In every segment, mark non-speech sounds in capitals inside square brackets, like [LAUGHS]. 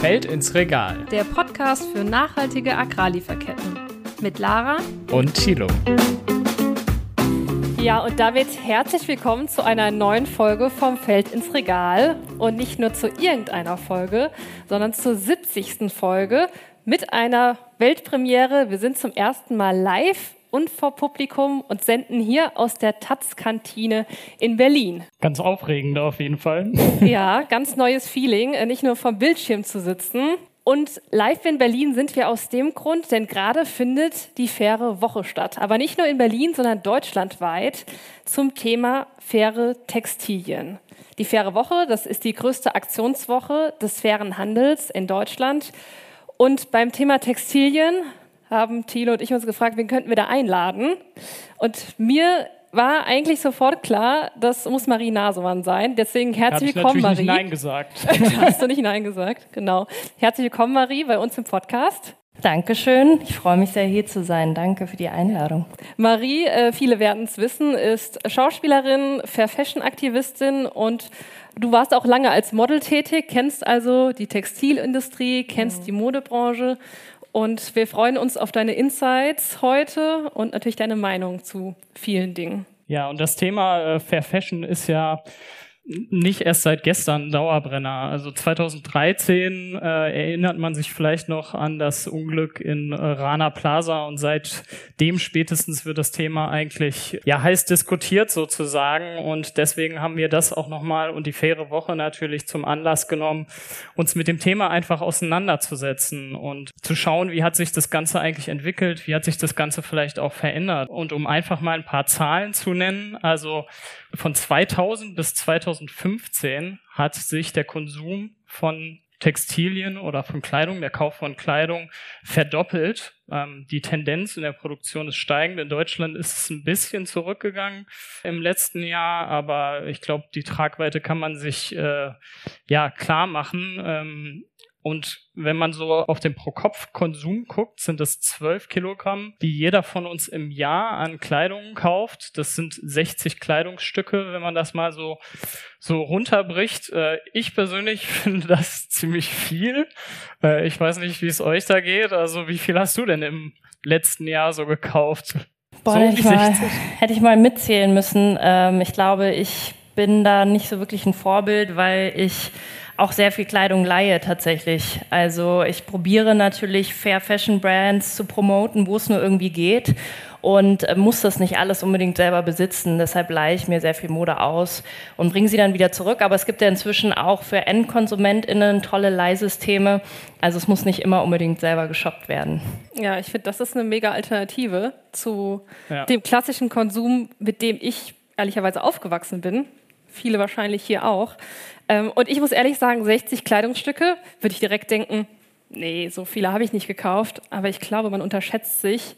Feld ins Regal. Der Podcast für nachhaltige Agrarlieferketten. Mit Lara und Thilo. Ja, und damit herzlich willkommen zu einer neuen Folge vom Feld ins Regal. Und nicht nur zu irgendeiner Folge, sondern zur 70. Folge mit einer Weltpremiere. Wir sind zum ersten Mal live und vor Publikum und senden hier aus der Taz-Kantine in Berlin. Ganz aufregend auf jeden Fall. [LAUGHS] Ja, ganz neues Feeling, äh, nicht nur vom Bildschirm zu sitzen. Und live in Berlin sind wir aus dem Grund, denn gerade findet die faire Woche statt. Aber nicht nur in Berlin, sondern deutschlandweit zum Thema faire Textilien. Die faire Woche, das ist die größte Aktionswoche des fairen Handels in Deutschland. Und beim Thema Textilien haben Thilo und ich uns gefragt, wen könnten wir da einladen? Und mir war eigentlich sofort klar, das muss Marie Nasemann sein. Deswegen herzlich willkommen, Marie. Nicht Nein gesagt. [LAUGHS] Hast du nicht Nein gesagt? Genau. Herzlich willkommen, Marie, bei uns im Podcast. Dankeschön. Ich freue mich sehr, hier zu sein. Danke für die Einladung. Marie, äh, viele werden es wissen, ist Schauspielerin, Fair Fashion Aktivistin und du warst auch lange als Model tätig, kennst also die Textilindustrie, kennst mhm. die Modebranche und wir freuen uns auf deine Insights heute und natürlich deine Meinung zu vielen Dingen. Ja, und das Thema äh, Fair Fashion ist ja nicht erst seit gestern Dauerbrenner. Also 2013 äh, erinnert man sich vielleicht noch an das Unglück in äh, Rana Plaza und seitdem spätestens wird das Thema eigentlich ja heiß diskutiert sozusagen und deswegen haben wir das auch nochmal und die faire Woche natürlich zum Anlass genommen, uns mit dem Thema einfach auseinanderzusetzen und zu schauen, wie hat sich das Ganze eigentlich entwickelt, wie hat sich das Ganze vielleicht auch verändert und um einfach mal ein paar Zahlen zu nennen, also von 2000 bis 2015 hat sich der Konsum von Textilien oder von Kleidung, der Kauf von Kleidung verdoppelt. Ähm, die Tendenz in der Produktion ist steigend. In Deutschland ist es ein bisschen zurückgegangen im letzten Jahr, aber ich glaube, die Tragweite kann man sich äh, ja klar machen. Ähm, und wenn man so auf den Pro-Kopf-Konsum guckt, sind das 12 Kilogramm, die jeder von uns im Jahr an Kleidung kauft. Das sind 60 Kleidungsstücke, wenn man das mal so, so runterbricht. Äh, ich persönlich [LAUGHS] finde das ziemlich viel. Äh, ich weiß nicht, wie es euch da geht. Also wie viel hast du denn im letzten Jahr so gekauft? Boah, so hätte, ich mal, hätte ich mal mitzählen müssen. Ähm, ich glaube, ich bin da nicht so wirklich ein Vorbild, weil ich auch sehr viel Kleidung leihe tatsächlich. Also ich probiere natürlich Fair Fashion Brands zu promoten, wo es nur irgendwie geht und äh, muss das nicht alles unbedingt selber besitzen. Deshalb leihe ich mir sehr viel Mode aus und bringe sie dann wieder zurück. Aber es gibt ja inzwischen auch für EndkonsumentInnen tolle Leihsysteme. Also es muss nicht immer unbedingt selber geshoppt werden. Ja, ich finde, das ist eine mega Alternative zu ja. dem klassischen Konsum, mit dem ich ehrlicherweise aufgewachsen bin. Viele wahrscheinlich hier auch. Ähm, und ich muss ehrlich sagen, 60 Kleidungsstücke würde ich direkt denken, nee, so viele habe ich nicht gekauft. Aber ich glaube, man unterschätzt sich.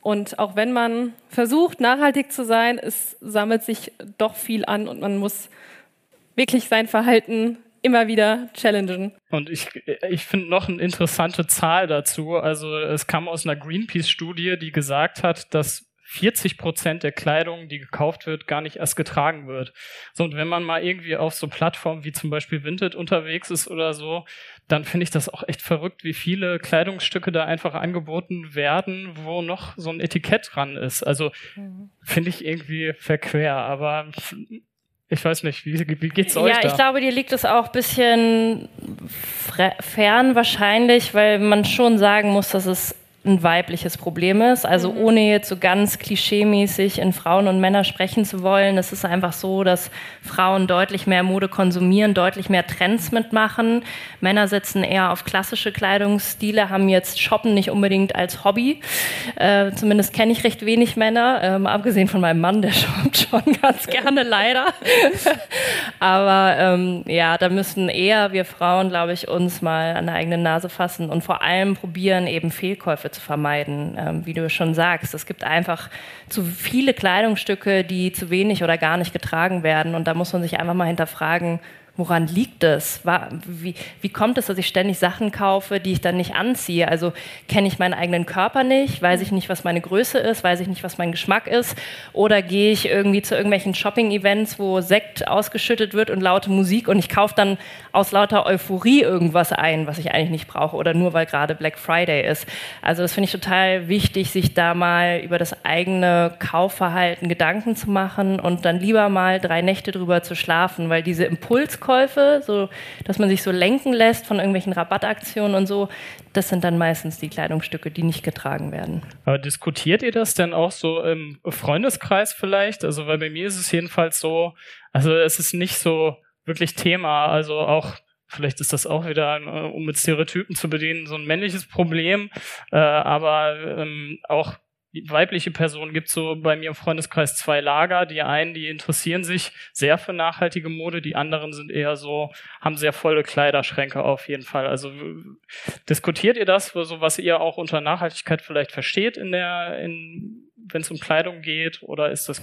Und auch wenn man versucht, nachhaltig zu sein, es sammelt sich doch viel an und man muss wirklich sein Verhalten immer wieder challengen. Und ich, ich finde noch eine interessante Zahl dazu. Also es kam aus einer Greenpeace-Studie, die gesagt hat, dass 40 Prozent der Kleidung, die gekauft wird, gar nicht erst getragen wird. So, und wenn man mal irgendwie auf so Plattformen wie zum Beispiel Vinted unterwegs ist oder so, dann finde ich das auch echt verrückt, wie viele Kleidungsstücke da einfach angeboten werden, wo noch so ein Etikett dran ist. Also mhm. finde ich irgendwie verquer, aber ich weiß nicht, wie, wie geht's euch? Ja, ich glaube, dir liegt es auch ein bisschen fern wahrscheinlich, weil man schon sagen muss, dass es ein weibliches Problem ist. Also mhm. ohne jetzt so ganz klischeemäßig in Frauen und Männer sprechen zu wollen, es ist einfach so, dass Frauen deutlich mehr Mode konsumieren, deutlich mehr Trends mitmachen. Männer setzen eher auf klassische Kleidungsstile, haben jetzt Shoppen nicht unbedingt als Hobby. Äh, zumindest kenne ich recht wenig Männer, ähm, abgesehen von meinem Mann, der [LAUGHS] shoppt schon ganz gerne leider. [LAUGHS] Aber ähm, ja, da müssen eher wir Frauen, glaube ich, uns mal an der eigenen Nase fassen und vor allem probieren, eben Fehlkäufe zu vermeiden. Ähm, wie du schon sagst, es gibt einfach zu viele Kleidungsstücke, die zu wenig oder gar nicht getragen werden. Und da muss man sich einfach mal hinterfragen, woran liegt es? Wie, wie kommt es, dass ich ständig Sachen kaufe, die ich dann nicht anziehe? Also kenne ich meinen eigenen Körper nicht? Weiß ich nicht, was meine Größe ist? Weiß ich nicht, was mein Geschmack ist? Oder gehe ich irgendwie zu irgendwelchen Shopping-Events, wo Sekt ausgeschüttet wird und laute Musik und ich kaufe dann aus lauter Euphorie irgendwas ein, was ich eigentlich nicht brauche oder nur weil gerade Black Friday ist. Also das finde ich total wichtig, sich da mal über das eigene Kaufverhalten Gedanken zu machen und dann lieber mal drei Nächte drüber zu schlafen, weil diese Impuls Impulskäufe, so dass man sich so lenken lässt von irgendwelchen Rabattaktionen und so, das sind dann meistens die Kleidungsstücke, die nicht getragen werden. Aber diskutiert ihr das denn auch so im Freundeskreis vielleicht? Also, weil bei mir ist es jedenfalls so, also es ist nicht so wirklich Thema, also auch Vielleicht ist das auch wieder, äh, um mit Stereotypen zu bedienen, so ein männliches Problem. Äh, aber ähm, auch weibliche Personen gibt so bei mir im Freundeskreis zwei Lager. Die einen, die interessieren sich sehr für nachhaltige Mode, die anderen sind eher so, haben sehr volle Kleiderschränke auf jeden Fall. Also diskutiert ihr das, so was ihr auch unter Nachhaltigkeit vielleicht versteht in der, in wenn es um Kleidung geht? Oder ist das.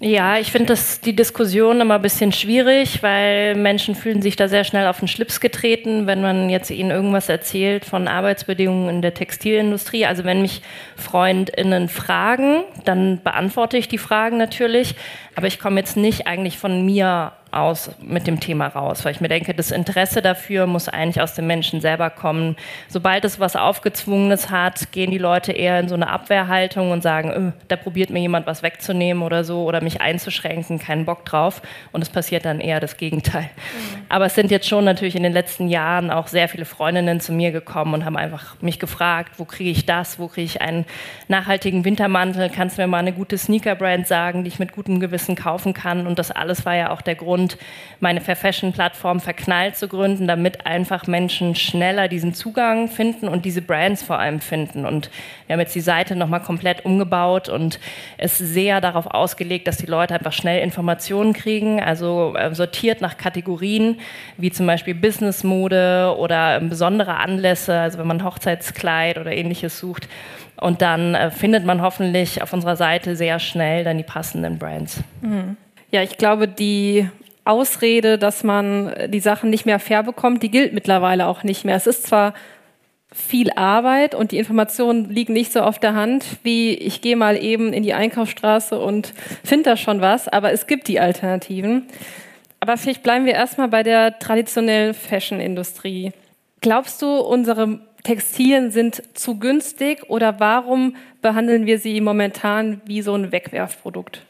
Ja, ich finde das die Diskussion immer ein bisschen schwierig, weil Menschen fühlen sich da sehr schnell auf den Schlips getreten, wenn man jetzt ihnen irgendwas erzählt von Arbeitsbedingungen in der Textilindustrie. Also wenn mich FreundInnen fragen, dann beantworte ich die Fragen natürlich. Aber ich komme jetzt nicht eigentlich von mir aus mit dem Thema raus, weil ich mir denke, das Interesse dafür muss eigentlich aus den Menschen selber kommen. Sobald es was Aufgezwungenes hat, gehen die Leute eher in so eine Abwehrhaltung und sagen, öh, da probiert mir jemand was wegzunehmen oder so oder mich einzuschränken, keinen Bock drauf. Und es passiert dann eher das Gegenteil. Mhm. Aber es sind jetzt schon natürlich in den letzten Jahren auch sehr viele Freundinnen zu mir gekommen und haben einfach mich gefragt, wo kriege ich das, wo kriege ich einen nachhaltigen Wintermantel, kannst du mir mal eine gute Sneaker-Brand sagen, die ich mit gutem Gewissen kaufen kann. Und das alles war ja auch der Grund, und meine Fair Fashion Plattform verknallt zu gründen, damit einfach Menschen schneller diesen Zugang finden und diese Brands vor allem finden. Und wir haben jetzt die Seite nochmal komplett umgebaut und es sehr darauf ausgelegt, dass die Leute einfach schnell Informationen kriegen, also äh, sortiert nach Kategorien, wie zum Beispiel Businessmode oder besondere Anlässe, also wenn man Hochzeitskleid oder ähnliches sucht. Und dann äh, findet man hoffentlich auf unserer Seite sehr schnell dann die passenden Brands. Mhm. Ja, ich glaube, die Ausrede, dass man die Sachen nicht mehr fair bekommt, die gilt mittlerweile auch nicht mehr. Es ist zwar viel Arbeit und die Informationen liegen nicht so auf der Hand, wie ich gehe mal eben in die Einkaufsstraße und finde da schon was, aber es gibt die Alternativen. Aber vielleicht bleiben wir erstmal bei der traditionellen Fashion-Industrie. Glaubst du, unsere Textilien sind zu günstig oder warum behandeln wir sie momentan wie so ein Wegwerfprodukt?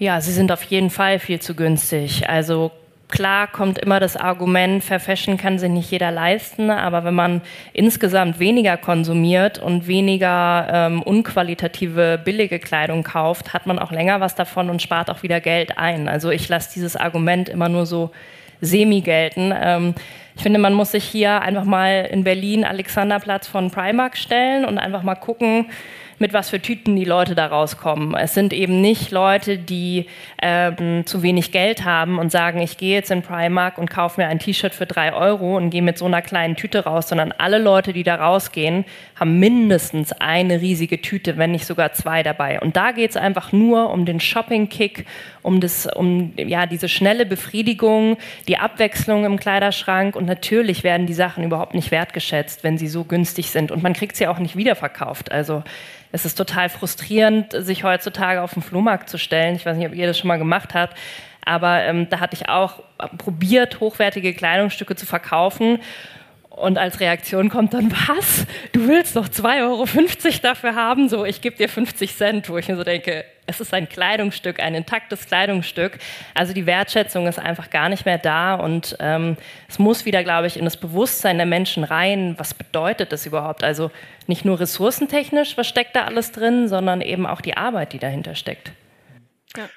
Ja, sie sind auf jeden Fall viel zu günstig. Also klar kommt immer das Argument, Fair Fashion kann sich nicht jeder leisten, aber wenn man insgesamt weniger konsumiert und weniger ähm, unqualitative, billige Kleidung kauft, hat man auch länger was davon und spart auch wieder Geld ein. Also ich lasse dieses Argument immer nur so semi gelten. Ähm, ich finde, man muss sich hier einfach mal in Berlin Alexanderplatz von Primark stellen und einfach mal gucken, mit was für Tüten die Leute da rauskommen. Es sind eben nicht Leute, die ähm, zu wenig Geld haben und sagen, ich gehe jetzt in Primark und kaufe mir ein T-Shirt für drei Euro und gehe mit so einer kleinen Tüte raus, sondern alle Leute, die da rausgehen, haben mindestens eine riesige Tüte, wenn nicht sogar zwei dabei. Und da geht es einfach nur um den Shopping-Kick, um, das, um ja, diese schnelle Befriedigung, die Abwechslung im Kleiderschrank und natürlich werden die Sachen überhaupt nicht wertgeschätzt, wenn sie so günstig sind und man kriegt sie auch nicht wiederverkauft. Also es ist total frustrierend, sich heutzutage auf den Flohmarkt zu stellen. Ich weiß nicht, ob ihr das schon mal gemacht habt, aber ähm, da hatte ich auch probiert, hochwertige Kleidungsstücke zu verkaufen. Und als Reaktion kommt dann, was? Du willst doch 2,50 Euro dafür haben? So, ich gebe dir 50 Cent, wo ich mir so denke, es ist ein Kleidungsstück, ein intaktes Kleidungsstück. Also die Wertschätzung ist einfach gar nicht mehr da und ähm, es muss wieder, glaube ich, in das Bewusstsein der Menschen rein. Was bedeutet das überhaupt? Also nicht nur ressourcentechnisch, was steckt da alles drin, sondern eben auch die Arbeit, die dahinter steckt. Ja.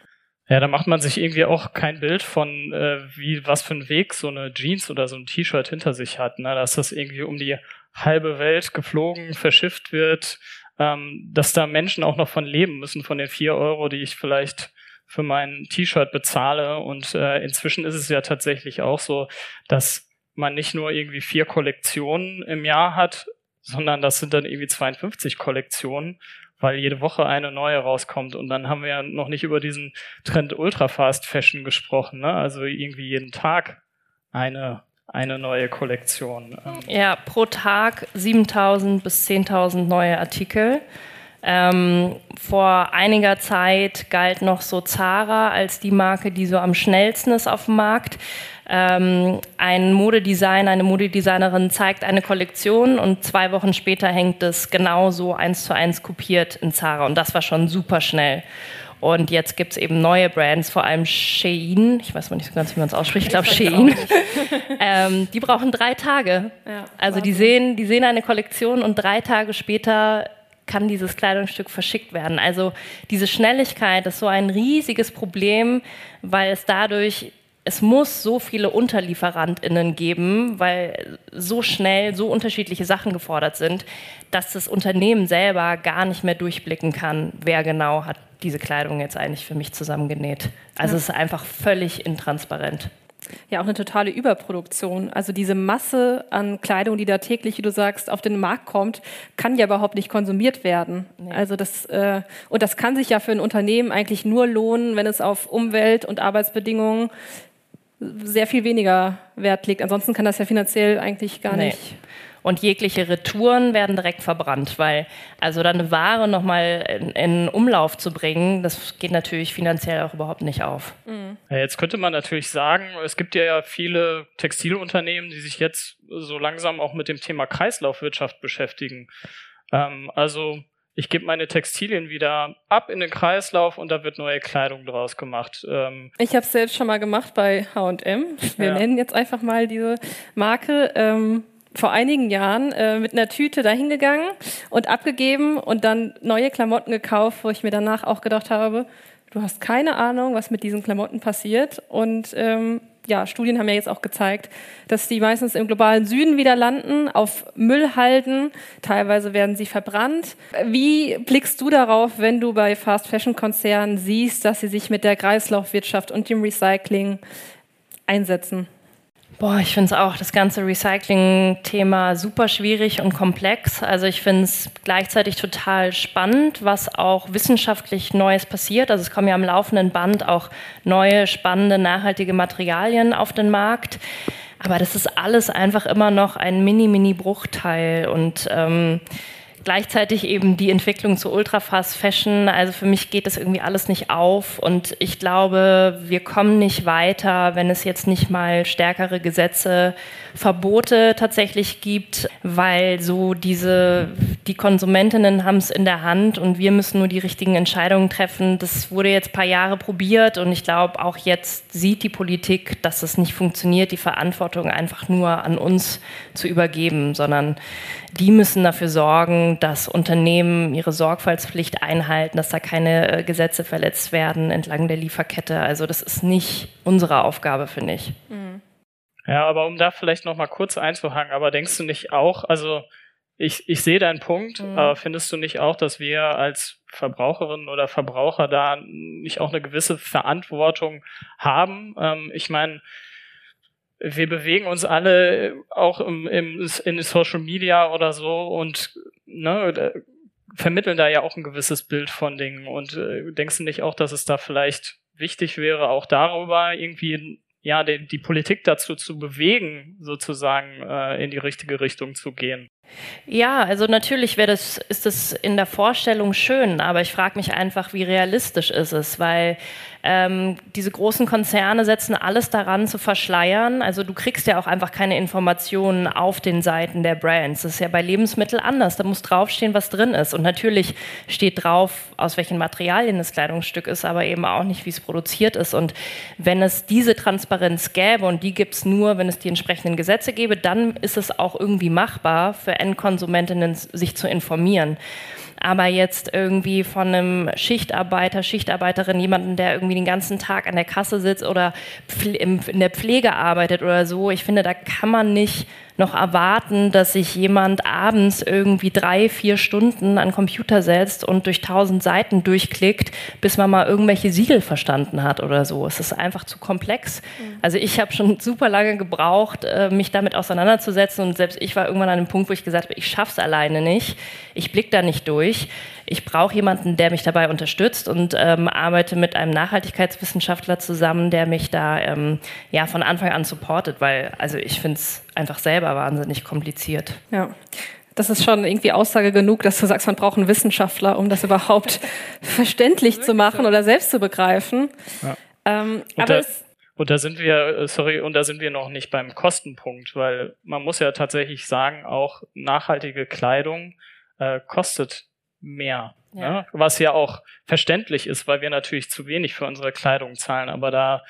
Ja, da macht man sich irgendwie auch kein Bild von, äh, wie was für ein Weg so eine Jeans oder so ein T-Shirt hinter sich hat. Ne? Dass das irgendwie um die halbe Welt geflogen, verschifft wird, ähm, dass da Menschen auch noch von leben müssen, von den vier Euro, die ich vielleicht für mein T-Shirt bezahle. Und äh, inzwischen ist es ja tatsächlich auch so, dass man nicht nur irgendwie vier Kollektionen im Jahr hat, sondern das sind dann irgendwie 52 Kollektionen, weil jede Woche eine neue rauskommt. Und dann haben wir ja noch nicht über diesen Trend Ultra Fast Fashion gesprochen, ne? also irgendwie jeden Tag eine, eine neue Kollektion. Ähm, ja, pro Tag 7000 bis 10.000 neue Artikel. Ähm, vor einiger Zeit galt noch so Zara als die Marke, die so am schnellsten ist auf dem Markt. Ähm, ein Modedesigner, eine Modedesignerin zeigt eine Kollektion und zwei Wochen später hängt es genauso eins zu eins kopiert in Zara und das war schon super schnell. Und jetzt gibt es eben neue Brands, vor allem Shein. Ich weiß mal nicht so ganz, wie man es ausspricht. Ich glaube Shein. [LAUGHS] ähm, die brauchen drei Tage. Ja, also die sehen, die sehen eine Kollektion und drei Tage später kann dieses Kleidungsstück verschickt werden. Also diese Schnelligkeit ist so ein riesiges Problem, weil es dadurch es muss so viele UnterlieferantInnen geben, weil so schnell so unterschiedliche Sachen gefordert sind, dass das Unternehmen selber gar nicht mehr durchblicken kann, wer genau hat diese Kleidung jetzt eigentlich für mich zusammengenäht. Also ja. es ist einfach völlig intransparent ja auch eine totale Überproduktion. Also diese Masse an Kleidung, die da täglich, wie du sagst, auf den Markt kommt, kann ja überhaupt nicht konsumiert werden. Nee. Also das äh, und das kann sich ja für ein Unternehmen eigentlich nur lohnen, wenn es auf Umwelt und Arbeitsbedingungen sehr viel weniger Wert legt. Ansonsten kann das ja finanziell eigentlich gar nee. nicht und jegliche Retouren werden direkt verbrannt, weil also dann eine Ware nochmal in, in Umlauf zu bringen, das geht natürlich finanziell auch überhaupt nicht auf. Mhm. Ja, jetzt könnte man natürlich sagen, es gibt ja viele Textilunternehmen, die sich jetzt so langsam auch mit dem Thema Kreislaufwirtschaft beschäftigen. Ähm, also ich gebe meine Textilien wieder ab in den Kreislauf und da wird neue Kleidung draus gemacht. Ähm ich habe es selbst schon mal gemacht bei H&M. Wir ja. nennen jetzt einfach mal diese Marke. Ähm, vor einigen Jahren äh, mit einer Tüte dahingegangen und abgegeben und dann neue Klamotten gekauft, wo ich mir danach auch gedacht habe, du hast keine Ahnung, was mit diesen Klamotten passiert. Und ähm, ja, Studien haben ja jetzt auch gezeigt, dass die meistens im globalen Süden wieder landen, auf Müllhalden. Teilweise werden sie verbrannt. Wie blickst du darauf, wenn du bei Fast Fashion Konzernen siehst, dass sie sich mit der Kreislaufwirtschaft und dem Recycling einsetzen? Boah, ich finde es auch das ganze Recycling-Thema super schwierig und komplex. Also ich finde es gleichzeitig total spannend, was auch wissenschaftlich Neues passiert. Also es kommen ja am laufenden Band auch neue, spannende, nachhaltige Materialien auf den Markt. Aber das ist alles einfach immer noch ein Mini-Mini-Bruchteil und ähm, gleichzeitig eben die Entwicklung zu Ultrafast Fashion. Also für mich geht das irgendwie alles nicht auf und ich glaube, wir kommen nicht weiter, wenn es jetzt nicht mal stärkere Gesetze, Verbote tatsächlich gibt, weil so diese, die Konsumentinnen haben es in der Hand und wir müssen nur die richtigen Entscheidungen treffen. Das wurde jetzt ein paar Jahre probiert und ich glaube, auch jetzt sieht die Politik, dass es nicht funktioniert, die Verantwortung einfach nur an uns zu übergeben, sondern die müssen dafür sorgen, dass Unternehmen ihre Sorgfaltspflicht einhalten, dass da keine äh, Gesetze verletzt werden entlang der Lieferkette. Also das ist nicht unsere Aufgabe, finde ich. Mhm. Ja, aber um da vielleicht noch mal kurz einzuhaken, aber denkst du nicht auch, also ich, ich sehe deinen Punkt, mhm. aber findest du nicht auch, dass wir als Verbraucherinnen oder Verbraucher da nicht auch eine gewisse Verantwortung haben? Ähm, ich meine, wir bewegen uns alle auch im, im, in Social Media oder so und ne, vermitteln da ja auch ein gewisses Bild von Dingen. Und äh, denkst du nicht auch, dass es da vielleicht wichtig wäre, auch darüber irgendwie ja die, die Politik dazu zu bewegen, sozusagen äh, in die richtige Richtung zu gehen? Ja, also natürlich das, ist es in der Vorstellung schön, aber ich frage mich einfach, wie realistisch ist es, weil ähm, diese großen Konzerne setzen alles daran zu verschleiern. Also du kriegst ja auch einfach keine Informationen auf den Seiten der Brands. Das ist ja bei Lebensmitteln anders. Da muss draufstehen, was drin ist. Und natürlich steht drauf, aus welchen Materialien das Kleidungsstück ist, aber eben auch nicht, wie es produziert ist. Und wenn es diese Transparenz gäbe, und die gibt es nur, wenn es die entsprechenden Gesetze gäbe, dann ist es auch irgendwie machbar für Endkonsumentinnen, sich zu informieren. Aber jetzt irgendwie von einem Schichtarbeiter, Schichtarbeiterin, jemanden, der irgendwie den ganzen Tag an der Kasse sitzt oder in der Pflege arbeitet oder so, ich finde, da kann man nicht noch erwarten, dass sich jemand abends irgendwie drei, vier Stunden an Computer setzt und durch tausend Seiten durchklickt, bis man mal irgendwelche Siegel verstanden hat oder so. Es ist einfach zu komplex. Also ich habe schon [LAUGHS] super lange gebraucht, äh, mich damit auseinanderzusetzen und selbst ich war irgendwann an einem Punkt, wo ich gesagt habe, ich schaff's alleine nicht, ich blick da nicht durch. Ich brauche jemanden, der mich dabei unterstützt und ähm, arbeite mit einem Nachhaltigkeitswissenschaftler zusammen, der mich da ähm, ja von Anfang an supportet, weil also ich finde es einfach selber wahnsinnig kompliziert. Ja. Das ist schon irgendwie Aussage genug, dass du sagst, man braucht einen Wissenschaftler, um das überhaupt [LAUGHS] verständlich zu machen oder selbst zu begreifen. Ja. Ähm, aber es und da sind wir, äh, sorry, und da sind wir noch nicht beim Kostenpunkt, weil man muss ja tatsächlich sagen, auch nachhaltige Kleidung äh, kostet mehr. Ja. Ne? Was ja auch verständlich ist, weil wir natürlich zu wenig für unsere Kleidung zahlen. Aber da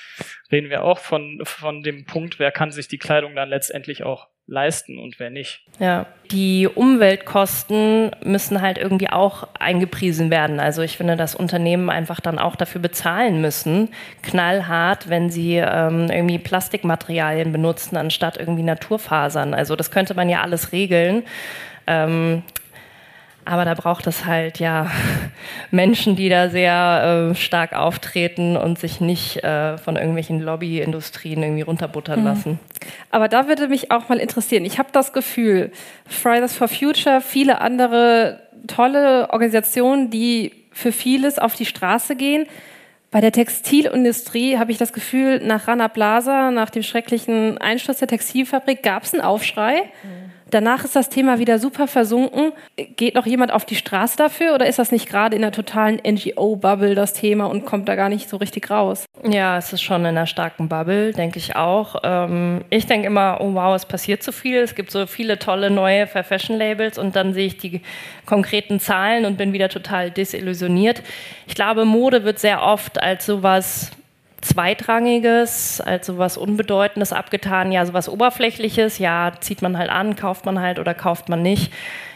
reden wir auch von, von dem Punkt, wer kann sich die Kleidung dann letztendlich auch leisten und wer nicht. Ja, die Umweltkosten müssen halt irgendwie auch eingepriesen werden. Also ich finde, dass Unternehmen einfach dann auch dafür bezahlen müssen, knallhart, wenn sie ähm, irgendwie Plastikmaterialien benutzen, anstatt irgendwie Naturfasern. Also das könnte man ja alles regeln. Ähm, aber da braucht es halt ja [LAUGHS] Menschen, die da sehr äh, stark auftreten und sich nicht äh, von irgendwelchen Lobbyindustrien irgendwie runterbuttern mhm. lassen. Aber da würde mich auch mal interessieren. Ich habe das Gefühl, Fridays for Future, viele andere tolle Organisationen, die für vieles auf die Straße gehen. Bei der Textilindustrie habe ich das Gefühl, nach Rana Plaza, nach dem schrecklichen Einsturz der Textilfabrik, gab es einen Aufschrei. Mhm. Danach ist das Thema wieder super versunken. Geht noch jemand auf die Straße dafür oder ist das nicht gerade in der totalen NGO-Bubble das Thema und kommt da gar nicht so richtig raus? Ja, es ist schon in einer starken Bubble, denke ich auch. Ähm, ich denke immer, oh wow, es passiert so viel. Es gibt so viele tolle neue Fair Fashion Labels und dann sehe ich die konkreten Zahlen und bin wieder total desillusioniert. Ich glaube, Mode wird sehr oft als sowas Zweitrangiges, also was Unbedeutendes abgetan, ja, so was Oberflächliches, ja, zieht man halt an, kauft man halt oder kauft man nicht.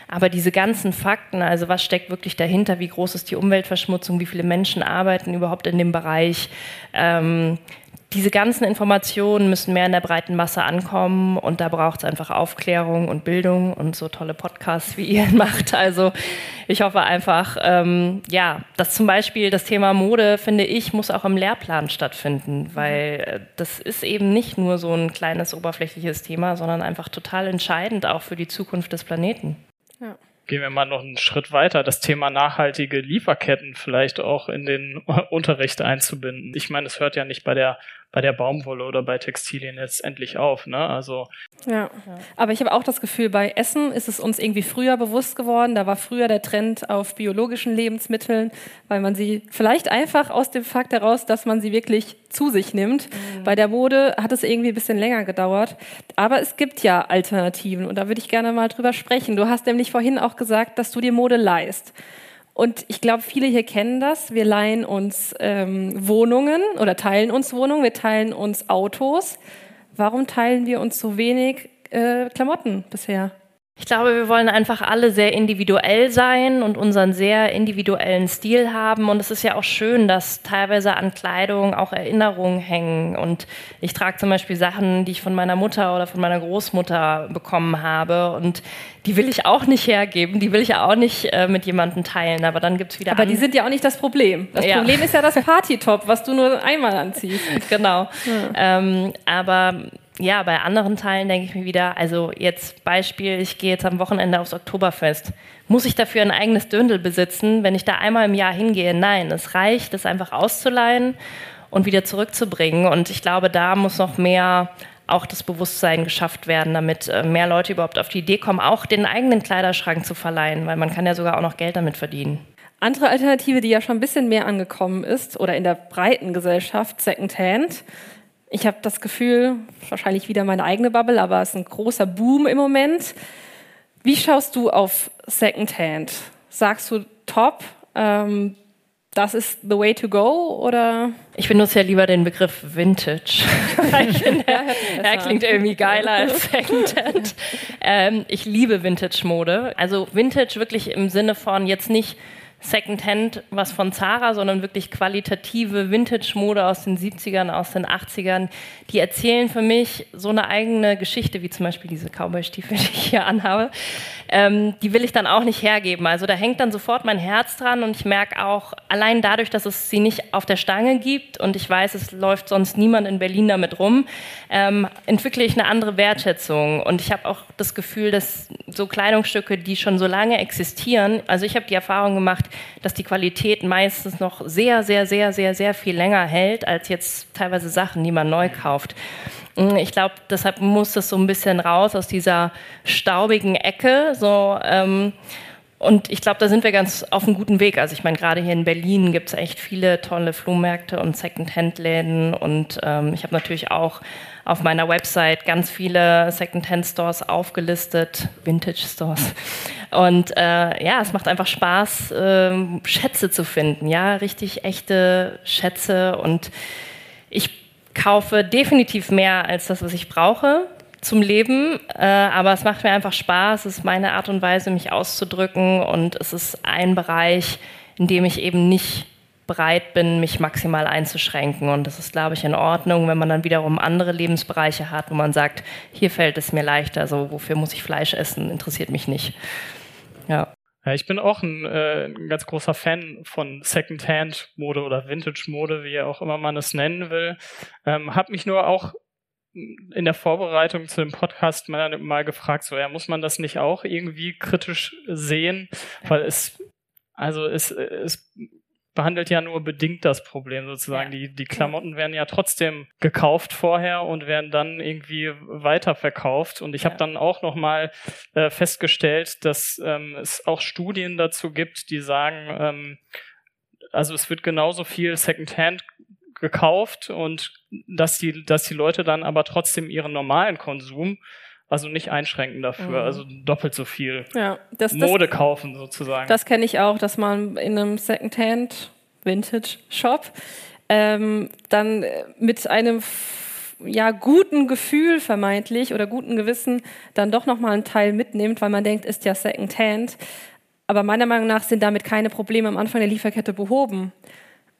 Aber diese ganzen Fakten, also was steckt wirklich dahinter, wie groß ist die Umweltverschmutzung, wie viele Menschen arbeiten überhaupt in dem Bereich, ähm, diese ganzen Informationen müssen mehr in der breiten Masse ankommen und da braucht es einfach Aufklärung und Bildung und so tolle Podcasts, wie ihr [LAUGHS] macht. Also ich hoffe einfach, ähm, ja, dass zum Beispiel das Thema Mode, finde ich, muss auch im Lehrplan stattfinden, weil äh, das ist eben nicht nur so ein kleines oberflächliches Thema, sondern einfach total entscheidend auch für die Zukunft des Planeten. Gehen wir mal noch einen Schritt weiter, das Thema nachhaltige Lieferketten vielleicht auch in den [LAUGHS] Unterricht einzubinden. Ich meine, es hört ja nicht bei der bei der Baumwolle oder bei Textilien jetzt endlich auf. Ne? Also ja. aber ich habe auch das Gefühl, bei Essen ist es uns irgendwie früher bewusst geworden. Da war früher der Trend auf biologischen Lebensmitteln, weil man sie vielleicht einfach aus dem Fakt heraus, dass man sie wirklich zu sich nimmt. Mhm. Bei der Mode hat es irgendwie ein bisschen länger gedauert. Aber es gibt ja Alternativen und da würde ich gerne mal drüber sprechen. Du hast nämlich vorhin auch gesagt, dass du dir Mode leist. Und ich glaube, viele hier kennen das. Wir leihen uns ähm, Wohnungen oder teilen uns Wohnungen, wir teilen uns Autos. Warum teilen wir uns so wenig äh, Klamotten bisher? Ich glaube, wir wollen einfach alle sehr individuell sein und unseren sehr individuellen Stil haben. Und es ist ja auch schön, dass teilweise an Kleidung auch Erinnerungen hängen. Und ich trage zum Beispiel Sachen, die ich von meiner Mutter oder von meiner Großmutter bekommen habe. Und die will ich auch nicht hergeben, die will ich auch nicht äh, mit jemandem teilen. Aber dann gibt es wieder. Aber die sind ja auch nicht das Problem. Das ja. Problem ist ja das Partytop, was du nur einmal anziehst. [LAUGHS] Genau. Ja. Ähm, aber ja, bei anderen Teilen denke ich mir wieder, also jetzt Beispiel, ich gehe jetzt am Wochenende aufs Oktoberfest. Muss ich dafür ein eigenes Döndel besitzen, wenn ich da einmal im Jahr hingehe? Nein, es reicht, das einfach auszuleihen und wieder zurückzubringen. Und ich glaube, da muss noch mehr auch das Bewusstsein geschafft werden, damit äh, mehr Leute überhaupt auf die Idee kommen, auch den eigenen Kleiderschrank zu verleihen, weil man kann ja sogar auch noch Geld damit verdienen. Andere Alternative, die ja schon ein bisschen mehr angekommen ist oder in der breiten Gesellschaft, Secondhand. Ich habe das Gefühl, wahrscheinlich wieder meine eigene Bubble, aber es ist ein großer Boom im Moment. Wie schaust du auf Secondhand? Sagst du top? Ähm, das ist the way to go oder? Ich benutze ja lieber den Begriff Vintage. [LAUGHS] ich finde, er, klingt irgendwie geiler als [LAUGHS] Secondhand. ähm, ich liebe Vintage-Mode. Also Vintage wirklich im Sinne von jetzt nicht Secondhand was von Zara, sondern wirklich qualitative Vintage-Mode aus den 70ern, aus den 80ern. Die erzählen für mich so eine eigene Geschichte, wie zum Beispiel diese Cowboy-Stiefel, [LAUGHS] die ich hier anhabe. Ähm, die will ich dann auch nicht hergeben. Also da hängt dann sofort mein Herz dran und ich merke auch, allein dadurch, dass es sie nicht auf der Stange gibt und ich weiß, es läuft sonst niemand in Berlin damit rum, ähm, entwickle ich eine andere Wertschätzung. Und ich habe auch das Gefühl, dass so Kleidungsstücke, die schon so lange existieren, also ich habe die Erfahrung gemacht, dass die Qualität meistens noch sehr, sehr, sehr, sehr, sehr viel länger hält als jetzt teilweise Sachen, die man neu kauft. Mm, ich glaube, deshalb muss das so ein bisschen raus aus dieser staubigen Ecke. So, ähm, und ich glaube, da sind wir ganz auf einem guten Weg. Also ich meine, gerade hier in Berlin gibt es echt viele tolle Flohmärkte und Second-Hand-Läden. Und ähm, ich habe natürlich auch auf meiner Website ganz viele Second-Hand-Stores aufgelistet, Vintage-Stores. Und äh, ja, es macht einfach Spaß, äh, Schätze zu finden, ja, richtig echte Schätze. Und ich kaufe definitiv mehr als das, was ich brauche zum Leben, äh, aber es macht mir einfach Spaß, es ist meine Art und Weise, mich auszudrücken und es ist ein Bereich, in dem ich eben nicht bereit bin, mich maximal einzuschränken. Und das ist, glaube ich, in Ordnung, wenn man dann wiederum andere Lebensbereiche hat, wo man sagt, hier fällt es mir leichter, also wofür muss ich Fleisch essen, interessiert mich nicht. Ja. Ja, ich bin auch ein, äh, ein ganz großer Fan von Secondhand-Mode oder Vintage-Mode, wie auch immer man es nennen will. Ähm, hab mich nur auch in der Vorbereitung zu dem Podcast mal, mal gefragt, so ja, muss man das nicht auch irgendwie kritisch sehen? Weil es, also es, es behandelt ja nur bedingt das Problem sozusagen. Ja. Die, die Klamotten werden ja trotzdem gekauft vorher und werden dann irgendwie weiterverkauft. Und ich ja. habe dann auch nochmal äh, festgestellt, dass ähm, es auch Studien dazu gibt, die sagen, ähm, also es wird genauso viel Secondhand gekauft und dass die, dass die Leute dann aber trotzdem ihren normalen Konsum also nicht einschränken dafür, mhm. also doppelt so viel ja, das, Mode das, kaufen sozusagen. Das kenne ich auch, dass man in einem Secondhand Vintage Shop ähm, dann mit einem ja guten Gefühl vermeintlich oder guten Gewissen dann doch noch mal einen Teil mitnimmt, weil man denkt, ist ja Secondhand. Aber meiner Meinung nach sind damit keine Probleme am Anfang der Lieferkette behoben.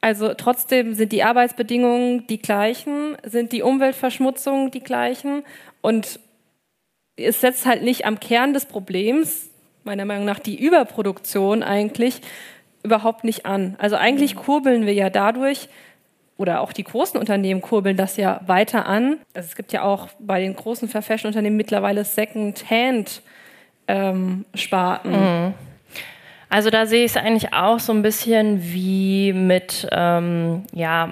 Also trotzdem sind die Arbeitsbedingungen die gleichen, sind die Umweltverschmutzungen die gleichen und es setzt halt nicht am Kern des Problems, meiner Meinung nach die Überproduktion eigentlich, überhaupt nicht an. Also eigentlich kurbeln wir ja dadurch, oder auch die großen Unternehmen kurbeln das ja weiter an. Also es gibt ja auch bei den großen Fashion-Unternehmen mittlerweile Second-Hand-Sparten. Ähm, mhm. Also da sehe ich es eigentlich auch so ein bisschen wie mit ähm, ja,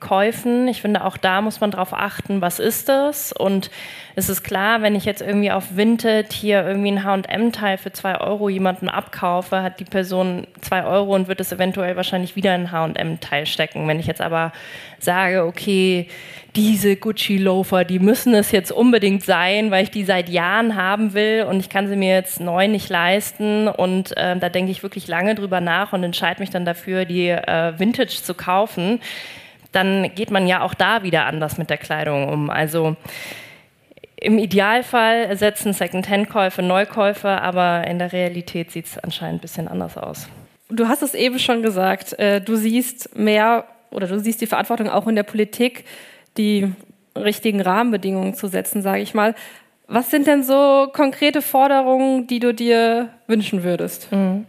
Neukäufen. Ich finde, auch da muss man darauf achten, was ist das? Und es ist klar, wenn ich jetzt irgendwie auf Vinted hier irgendwie ein H&M-Teil für zwei Euro jemanden abkaufe, hat die Person zwei Euro und wird es eventuell wahrscheinlich wieder in ein H&M-Teil stecken. Wenn ich jetzt aber sage, okay, diese Gucci-Loafer, die müssen es jetzt unbedingt sein, weil ich die seit Jahren haben will und ich kann sie mir jetzt neu nicht leisten und äh, da denke ich wirklich lange drüber nach und entscheide mich dann dafür, die äh, Vintage zu kaufen, dann geht man ja auch da wieder anders mit der Kleidung um. Also im Idealfall ersetzen Second-Hand-Käufe Neukäufe, aber in der Realität sieht es anscheinend ein bisschen anders aus. Du hast es eben schon gesagt, äh, du siehst mehr oder du siehst die Verantwortung auch in der Politik, die richtigen Rahmenbedingungen zu setzen, sage ich mal. Was sind denn so konkrete Forderungen, die du dir wünschen würdest? Mhm.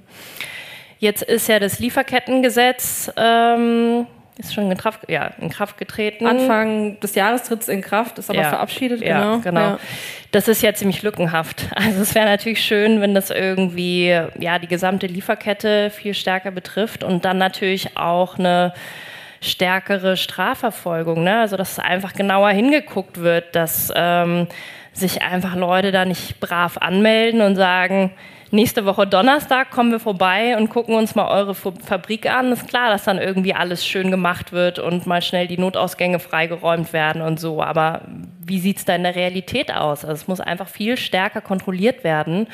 Jetzt ist ja das Lieferkettengesetz ähm, ist schon in Kraft, ja, in Kraft getreten. Anfang des Jahres tritt es in Kraft, ist aber ja, verabschiedet. Ja, genau. genau. Ja. Das ist ja ziemlich lückenhaft. [LAUGHS] Also es wäre natürlich schön, wenn das irgendwie ja die gesamte Lieferkette viel stärker betrifft und dann natürlich auch eine stärkere Strafverfolgung. Ne? Also dass einfach genauer hingeguckt wird, dass ähm, sich einfach Leute da nicht brav anmelden und sagen, nächste Woche Donnerstag kommen wir vorbei und gucken uns mal eure Fabrik an. Ist klar, dass dann irgendwie alles schön gemacht wird und mal schnell die Notausgänge freigeräumt werden und so. Aber wie sieht es da in der Realität aus? Also es muss einfach viel stärker kontrolliert werden.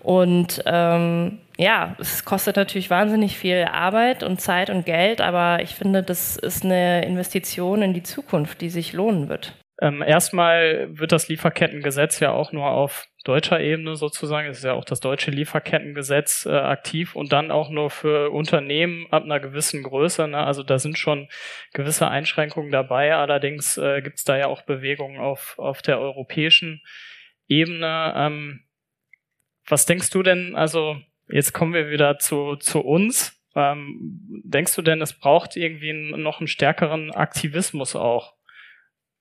Und ähm, ja, es kostet natürlich wahnsinnig viel Arbeit und Zeit und Geld, aber ich finde, das ist eine Investition in die Zukunft, die sich lohnen wird. Ähm, erstmal wird das Lieferkettengesetz ja auch nur auf deutscher Ebene sozusagen, es ist ja auch das deutsche Lieferkettengesetz äh, aktiv und dann auch nur für Unternehmen ab einer gewissen Größe. Ne? Also da sind schon gewisse Einschränkungen dabei. Allerdings äh, gibt es da ja auch Bewegungen auf, auf der europäischen Ebene. Ähm, was denkst du denn, also jetzt kommen wir wieder zu, zu uns. Ähm, denkst du denn, es braucht irgendwie noch einen stärkeren Aktivismus auch,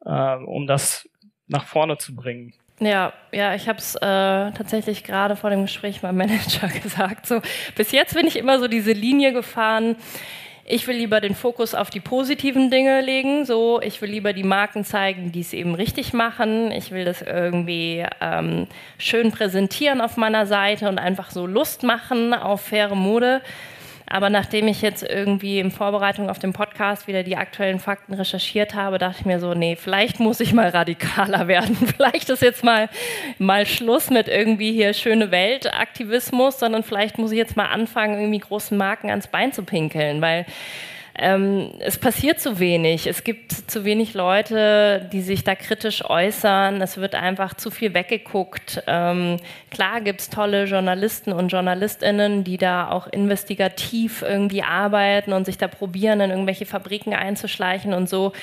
äh, um das nach vorne zu bringen? Ja, ja, ich habe es äh, tatsächlich gerade vor dem Gespräch meinem Manager [LAUGHS] gesagt. So, bis jetzt bin ich immer so diese Linie gefahren. Ich will lieber den Fokus auf die positiven Dinge legen. So, ich will lieber die Marken zeigen, die es eben richtig machen. Ich will das irgendwie ähm, schön präsentieren auf meiner Seite und einfach so Lust machen auf faire Mode. Aber nachdem ich jetzt irgendwie in Vorbereitung auf den Podcast wieder die aktuellen Fakten recherchiert habe, dachte ich mir so, nee, vielleicht muss ich mal radikaler [LAUGHS] werden. Vielleicht ist jetzt mal, mal Schluss mit irgendwie hier schöne Weltaktivismus, sondern vielleicht muss ich jetzt mal anfangen, irgendwie großen Marken ans Bein zu pinkeln, weil ähm, es passiert zu wenig. Es gibt zu wenig Leute, die sich da kritisch äußern. Es wird einfach zu viel weggeguckt. Ähm, klar gibt es tolle Journalisten und Journalistinnen, die da auch investigativ irgendwie arbeiten und sich da probieren, in irgendwelche Fabriken einzuschleichen und so.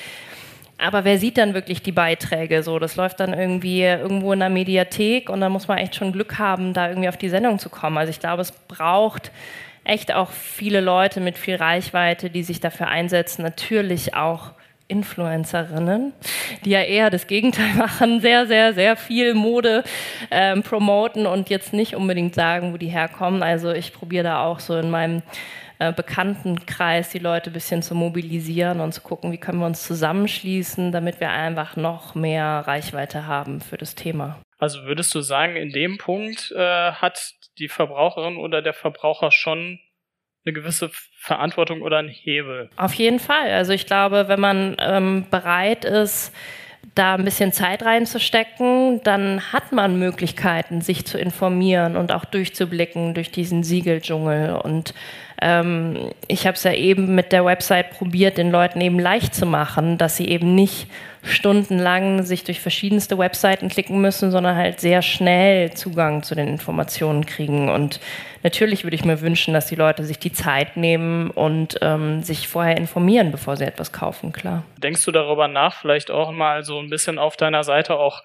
Aber wer sieht dann wirklich die Beiträge? So, das läuft dann irgendwie irgendwo in der Mediathek und da muss man echt schon Glück haben, da irgendwie auf die Sendung zu kommen. Also ich glaube, es braucht echt auch viele Leute mit viel Reichweite, die sich dafür einsetzen. Natürlich auch Influencerinnen, die ja eher das Gegenteil [LAUGHS] machen, sehr, sehr, sehr viel Mode ähm, promoten und jetzt nicht unbedingt sagen, wo die herkommen. Also ich probiere da auch so in meinem äh, Bekanntenkreis die Leute ein bisschen zu mobilisieren und zu gucken, wie können wir uns zusammenschließen, damit wir einfach noch mehr Reichweite haben für das Thema. Also würdest du sagen, in dem Punkt äh, hat die Verbraucherin oder der Verbraucher schon eine gewisse Verantwortung oder einen Hebel. Auf jeden Fall. Also ich glaube, wenn man ähm, bereit ist, da ein bisschen Zeit reinzustecken, dann hat man Möglichkeiten, sich zu informieren und auch durchzublicken durch diesen Siegeldschungel. Und ähm, ich habe es ja eben mit der Website probiert, den Leuten eben leicht zu machen, dass sie eben nicht stundenlang sich durch verschiedenste Webseiten klicken müssen, sondern halt sehr schnell Zugang zu den Informationen kriegen. Und natürlich würde ich mir wünschen, dass die Leute sich die Zeit nehmen und ähm, sich vorher informieren, bevor sie etwas kaufen, klar. Denkst du darüber nach, vielleicht auch mal so ein bisschen auf deiner Seite auch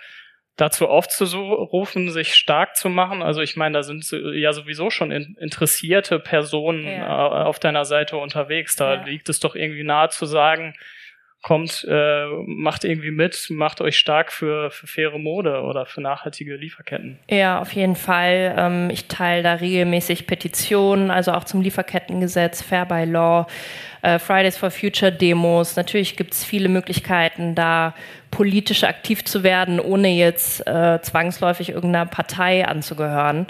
dazu aufzurufen, sich stark zu machen. Also ich meine, da sind ja sowieso schon interessierte Personen ja. Äh, auf deiner Seite unterwegs. Da ja. liegt es doch irgendwie nahe zu sagen, kommt, äh, macht irgendwie mit, macht euch stark für, für faire Mode oder für nachhaltige Lieferketten. Ja, auf jeden Fall. Ähm, ich teile da regelmäßig Petitionen, also auch zum Lieferkettengesetz, Fair by Law, äh, Fridays for Future Demos. Natürlich gibt es viele Möglichkeiten, da politisch aktiv zu werden, ohne jetzt äh, zwangsläufig irgendeiner Partei anzugehören.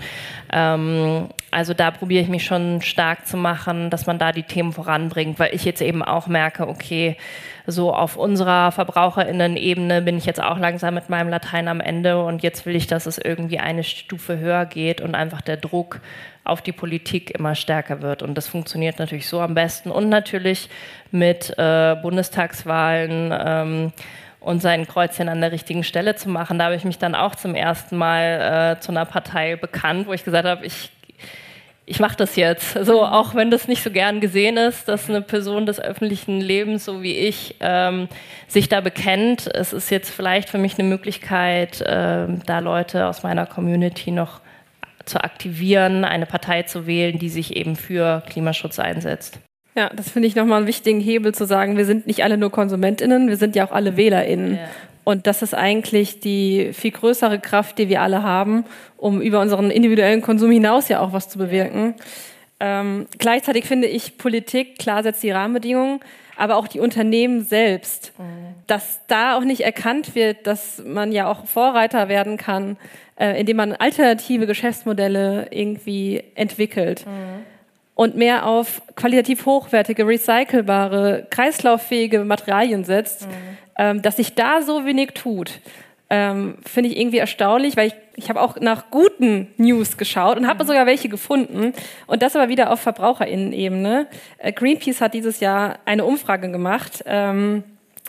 Ähm, also da probiere ich mich schon stark zu machen, dass man da die Themen voranbringt, weil ich jetzt eben auch merke, okay, so auf unserer Verbraucherinnen-Ebene bin ich jetzt auch langsam mit meinem Latein am Ende und jetzt will ich, dass es irgendwie eine Stufe höher geht und einfach der Druck auf die Politik immer stärker wird. Und das funktioniert natürlich so am besten und natürlich mit äh, Bundestagswahlen. Ähm, und sein Kreuzchen an der richtigen Stelle zu machen. Da habe ich mich dann auch zum ersten Mal äh, zu einer Partei bekannt, wo ich gesagt habe, ich ich mache das jetzt. So, auch wenn das nicht so gern gesehen ist, dass eine Person des öffentlichen Lebens, so wie ich, ähm, sich da bekennt. Es ist jetzt vielleicht für mich eine Möglichkeit, äh, da Leute aus meiner Community noch zu aktivieren, eine Partei zu wählen, die sich eben für Klimaschutz einsetzt. Ja, das finde ich nochmal einen wichtigen Hebel zu sagen, wir sind nicht alle nur KonsumentInnen, wir sind ja auch alle WählerInnen. Ja. Und das ist eigentlich die viel größere Kraft, die wir alle haben, um über unseren individuellen Konsum hinaus ja auch was zu bewirken. Ähm, gleichzeitig finde ich, Politik, klar setzt die Rahmenbedingungen, aber auch die Unternehmen selbst, mhm. dass da auch nicht erkannt wird, dass man ja auch Vorreiter werden kann, äh, indem man alternative Geschäftsmodelle irgendwie entwickelt. Mhm. Und mehr auf qualitativ hochwertige, recycelbare, kreislauffähige Materialien setzt, mhm ähm, dass sich da so wenig tut. Ähm, Finde ich irgendwie erstaunlich, weil ich, ich habe auch nach guten News geschaut und habe mhm. sogar welche gefunden. Und das aber wieder auf VerbraucherInnen-Ebene. Äh, Greenpeace hat dieses Jahr eine Umfrage gemacht. Ähm,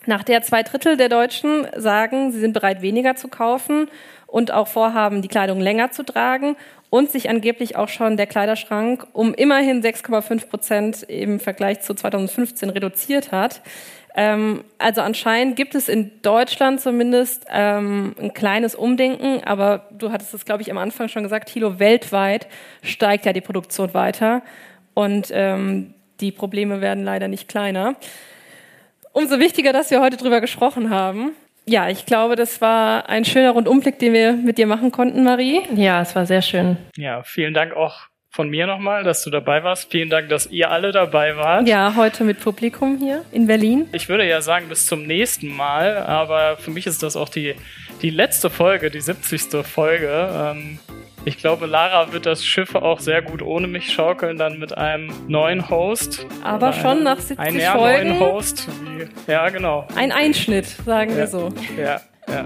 Nach der zwei Drittel der Deutschen sagen, sie sind bereit, weniger zu kaufen und auch vorhaben, die Kleidung länger zu tragen und sich angeblich auch schon der Kleiderschrank um immerhin 6,5 Prozent im Vergleich zu 2015 reduziert hat. Ähm, also anscheinend gibt es in Deutschland zumindest ähm, ein kleines Umdenken, aber du hattest es, glaube ich, am Anfang schon gesagt, Thilo, weltweit steigt ja die Produktion weiter und ähm, die Probleme werden leider nicht kleiner. Umso wichtiger, dass wir heute drüber gesprochen haben. Ja, ich glaube, das war ein schöner Rundumblick, den wir mit dir machen konnten, Marie. Ja, es war sehr schön. Ja, vielen Dank auch von mir nochmal, dass du dabei warst. Vielen Dank, dass ihr alle dabei wart. Ja, heute mit Publikum hier in Berlin. Ich würde ja sagen, bis zum nächsten Mal, aber für mich ist das auch die, die letzte Folge, die 70. Folge. Ähm, ich glaube, Lara wird das Schiff auch sehr gut ohne mich schaukeln, dann mit einem neuen Host. Aber schon nach 70 ein Folgen. neuen Host. Wie, ja, genau. Ein Einschnitt, sagen ja, wir so. Ja. Ja.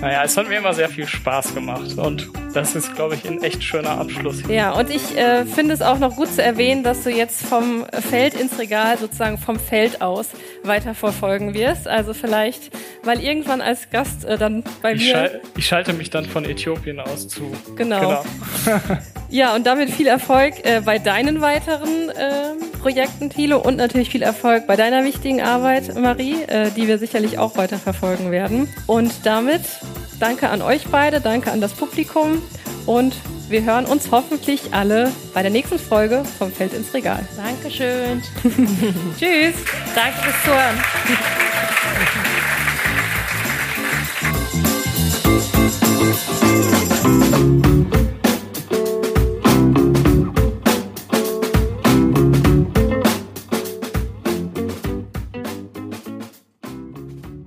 Naja, es hat mir immer sehr viel Spaß gemacht und das ist, glaube ich, ein echt schöner Abschluss. Ja, und ich äh, finde es auch noch gut zu erwähnen, dass du jetzt vom Feld ins Regal, sozusagen vom Feld aus, weiterverfolgen wirst. Also vielleicht, weil irgendwann als Gast äh, dann bei ich mir. Schal ich schalte mich dann von Äthiopien aus zu. Genau. genau. [LAUGHS] ja, und damit viel Erfolg äh, bei deinen weiteren äh, Projekten, Thilo, und natürlich viel Erfolg bei deiner wichtigen Arbeit, Marie, äh, die wir sicherlich auch weiterverfolgen werden. Und damit danke an euch beide, danke an das Publikum und wir hören uns hoffentlich alle bei der nächsten Folge vom Feld ins Regal. Dankeschön. [LAUGHS] Tschüss. Danke fürs Zuhören.